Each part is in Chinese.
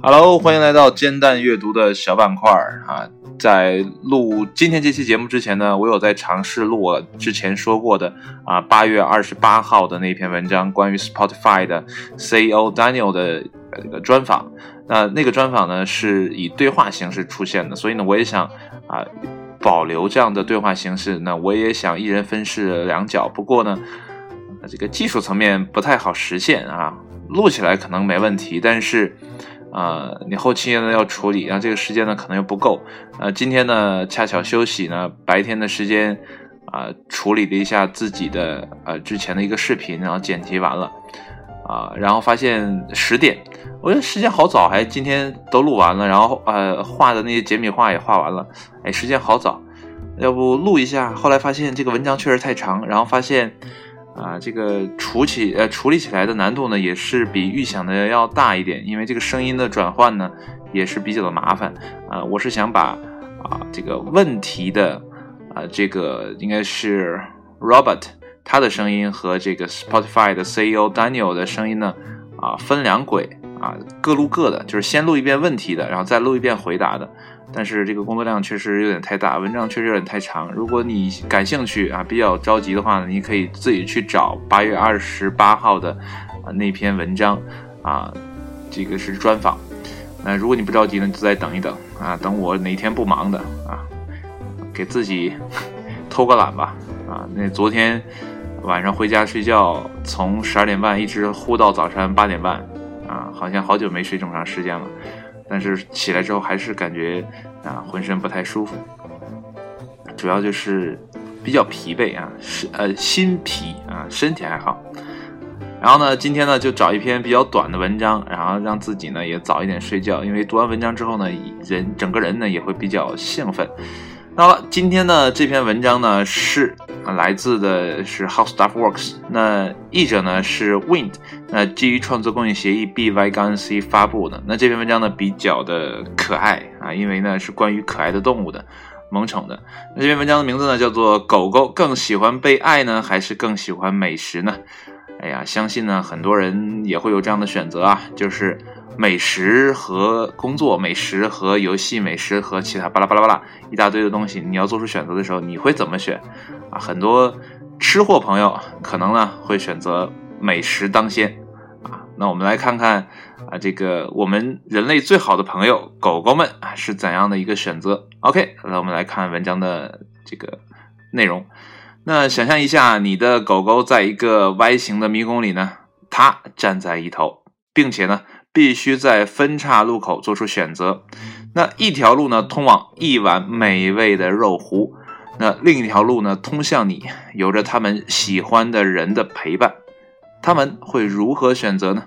Hello，欢迎来到煎蛋阅读的小板块儿啊！在录今天这期节目之前呢，我有在尝试录我之前说过的啊，八月二十八号的那篇文章，关于 Spotify 的 CEO Daniel 的这个专访。那那个专访呢是以对话形式出现的，所以呢，我也想啊保留这样的对话形式。那我也想一人分饰两角，不过呢，这个技术层面不太好实现啊，录起来可能没问题，但是。啊，你后期呢要处理，然后这个时间呢可能又不够。呃，今天呢恰巧休息呢，白天的时间啊处理了一下自己的呃之前的一个视频，然后剪辑完了啊，然后发现十点，我觉得时间好早，还今天都录完了，然后呃画的那些简笔画也画完了，哎，时间好早，要不录一下？后来发现这个文章确实太长，然后发现。啊，这个处起呃处理起来的难度呢，也是比预想的要大一点，因为这个声音的转换呢，也是比较的麻烦。啊，我是想把啊这个问题的啊这个应该是 Robert 他的声音和这个 Spotify 的 CEO Daniel 的声音呢啊分两轨啊各录各的，就是先录一遍问题的，然后再录一遍回答的。但是这个工作量确实有点太大，文章确实有点太长。如果你感兴趣啊，比较着急的话呢，你可以自己去找八月二十八号的啊那篇文章啊，这个是专访。那如果你不着急呢，就再等一等啊，等我哪天不忙的啊，给自己 偷个懒吧啊。那昨天晚上回家睡觉，从十二点半一直呼到早晨八点半啊，好像好久没睡这么长时间了。但是起来之后还是感觉啊浑身不太舒服，主要就是比较疲惫啊，是呃心疲啊，身体还好。然后呢，今天呢就找一篇比较短的文章，然后让自己呢也早一点睡觉，因为读完文章之后呢，人整个人呢也会比较兴奋。好了，今天呢这篇文章呢是来自的是 How Stuff Works，那译者呢是 Wind，那基于创作公益协议 BY 杠 C 发布的。那这篇文章呢比较的可爱啊，因为呢是关于可爱的动物的，萌宠的。那这篇文章的名字呢叫做《狗狗更喜欢被爱呢，还是更喜欢美食呢？》哎呀，相信呢很多人也会有这样的选择啊，就是。美食和工作，美食和游戏，美食和其他巴拉巴拉巴拉一大堆的东西，你要做出选择的时候，你会怎么选？啊，很多吃货朋友可能呢会选择美食当先，啊，那我们来看看啊，这个我们人类最好的朋友狗狗们啊是怎样的一个选择？OK，那我们来看文章的这个内容。那想象一下，你的狗狗在一个 Y 型的迷宫里呢，它站在一头，并且呢。必须在分岔路口做出选择。那一条路呢，通往一碗美味的肉糊；那另一条路呢，通向你，有着他们喜欢的人的陪伴。他们会如何选择呢？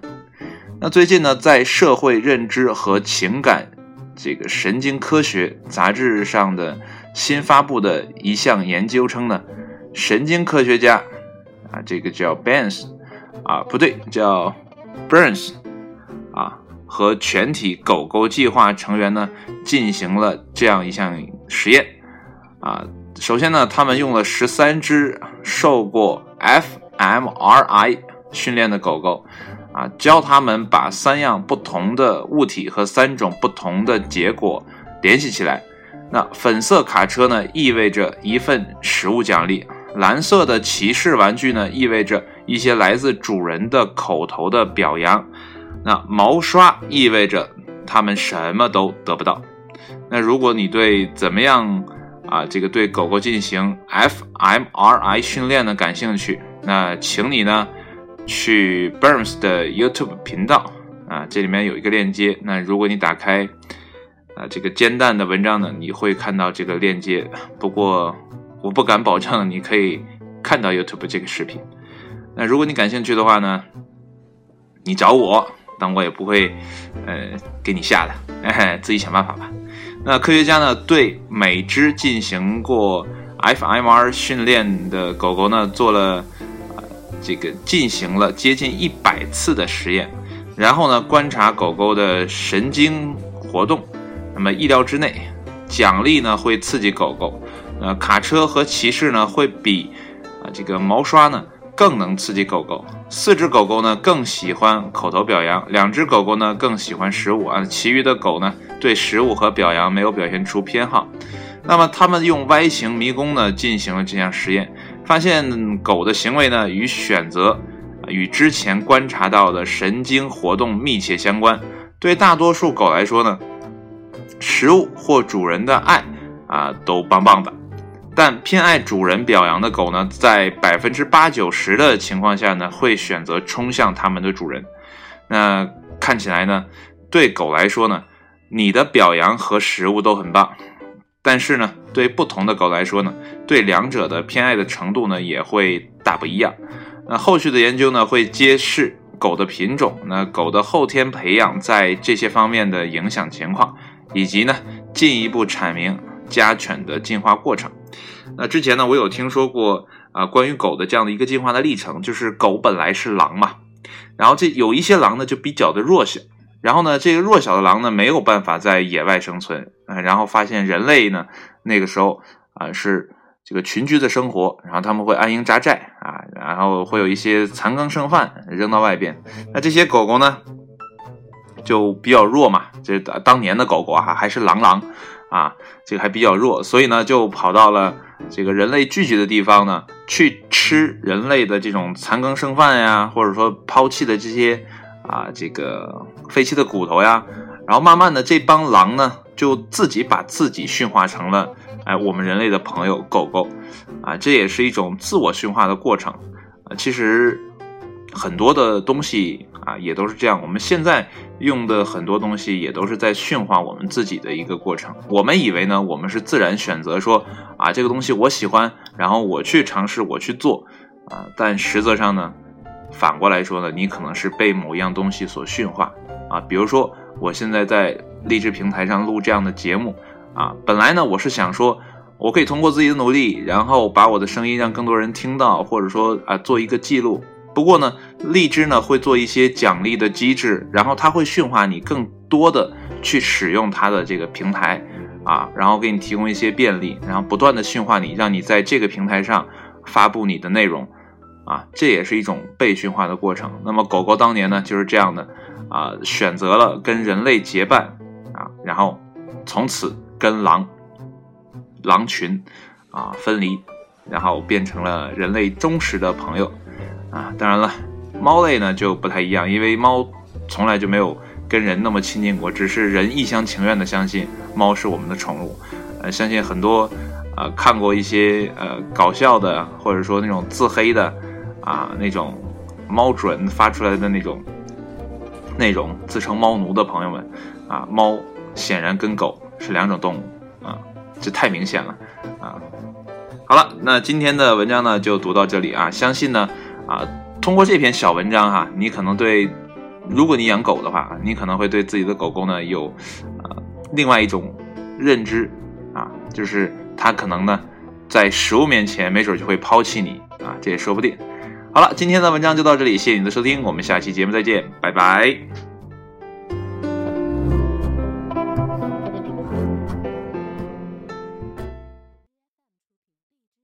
那最近呢，在社会认知和情感这个神经科学杂志上的新发布的一项研究称呢，神经科学家啊，这个叫 Benz 啊，不对，叫 Burns。啊，和全体狗狗计划成员呢进行了这样一项实验。啊，首先呢，他们用了十三只受过 fMRI 训练的狗狗，啊，教他们把三样不同的物体和三种不同的结果联系起来。那粉色卡车呢，意味着一份食物奖励；蓝色的骑士玩具呢，意味着一些来自主人的口头的表扬。那毛刷意味着他们什么都得不到。那如果你对怎么样啊，这个对狗狗进行 fMRI 训练呢感兴趣，那请你呢去 Burns 的 YouTube 频道啊，这里面有一个链接。那如果你打开啊这个煎蛋的文章呢，你会看到这个链接。不过我不敢保证你可以看到 YouTube 这个视频。那如果你感兴趣的话呢，你找我。但我也不会，呃，给你下的，自己想办法吧。那科学家呢，对每只进行过 fMR 训练的狗狗呢，做了，呃，这个进行了接近一百次的实验，然后呢，观察狗狗的神经活动。那么意料之内，奖励呢会刺激狗狗，呃，卡车和骑士呢会比，啊，这个毛刷呢更能刺激狗狗，四只狗狗呢更喜欢口头表扬，两只狗狗呢更喜欢食物啊，其余的狗呢对食物和表扬没有表现出偏好。那么他们用 Y 型迷宫呢进行了这项实验，发现狗的行为呢与选择与之前观察到的神经活动密切相关。对大多数狗来说呢，食物或主人的爱啊都棒棒的。但偏爱主人表扬的狗呢，在百分之八九十的情况下呢，会选择冲向它们的主人。那看起来呢，对狗来说呢，你的表扬和食物都很棒。但是呢，对不同的狗来说呢，对两者的偏爱的程度呢，也会大不一样。那后续的研究呢，会揭示狗的品种、那狗的后天培养在这些方面的影响情况，以及呢，进一步阐明家犬的进化过程。那之前呢，我有听说过啊，关于狗的这样的一个进化的历程，就是狗本来是狼嘛，然后这有一些狼呢就比较的弱小，然后呢，这个弱小的狼呢没有办法在野外生存啊，然后发现人类呢那个时候啊是这个群居的生活，然后他们会安营扎寨啊，然后会有一些残羹剩饭扔到外边，那这些狗狗呢就比较弱嘛，这当年的狗狗哈还是狼狼啊，这个还比较弱，所以呢就跑到了。这个人类聚集的地方呢，去吃人类的这种残羹剩饭呀，或者说抛弃的这些啊，这个废弃的骨头呀，然后慢慢的这帮狼呢，就自己把自己驯化成了哎我们人类的朋友狗狗，啊，这也是一种自我驯化的过程啊，其实。很多的东西啊，也都是这样。我们现在用的很多东西，也都是在驯化我们自己的一个过程。我们以为呢，我们是自然选择说啊，这个东西我喜欢，然后我去尝试，我去做啊。但实则上呢，反过来说呢，你可能是被某一样东西所驯化啊。比如说，我现在在励志平台上录这样的节目啊，本来呢，我是想说，我可以通过自己的努力，然后把我的声音让更多人听到，或者说啊，做一个记录。不过呢，荔枝呢会做一些奖励的机制，然后它会驯化你更多的去使用它的这个平台，啊，然后给你提供一些便利，然后不断的驯化你，让你在这个平台上发布你的内容，啊，这也是一种被驯化的过程。那么狗狗当年呢就是这样的，啊，选择了跟人类结伴，啊，然后从此跟狼狼群啊分离，然后变成了人类忠实的朋友。啊，当然了，猫类呢就不太一样，因为猫从来就没有跟人那么亲近过，只是人一厢情愿的相信猫是我们的宠物。呃，相信很多呃看过一些呃搞笑的，或者说那种自黑的啊那种猫准发出来的那种那种自称猫奴的朋友们啊，猫显然跟狗是两种动物啊，这太明显了啊。好了，那今天的文章呢就读到这里啊，相信呢。啊，通过这篇小文章哈，你可能对，如果你养狗的话，你可能会对自己的狗狗呢有，呃，另外一种认知啊，就是它可能呢，在食物面前，没准就会抛弃你啊，这也说不定。好了，今天的文章就到这里，谢谢你的收听，我们下期节目再见，拜拜。